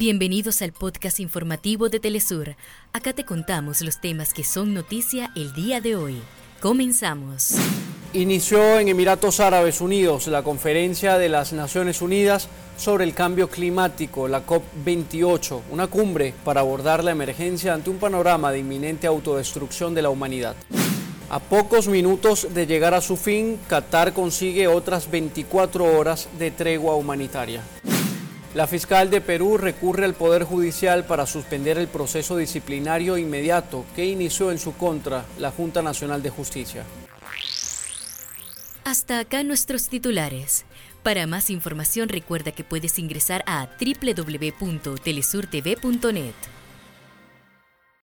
Bienvenidos al podcast informativo de Telesur. Acá te contamos los temas que son noticia el día de hoy. Comenzamos. Inició en Emiratos Árabes Unidos la conferencia de las Naciones Unidas sobre el cambio climático, la COP28, una cumbre para abordar la emergencia ante un panorama de inminente autodestrucción de la humanidad. A pocos minutos de llegar a su fin, Qatar consigue otras 24 horas de tregua humanitaria. La fiscal de Perú recurre al Poder Judicial para suspender el proceso disciplinario inmediato que inició en su contra la Junta Nacional de Justicia. Hasta acá nuestros titulares. Para más información recuerda que puedes ingresar a www.telesurtv.net.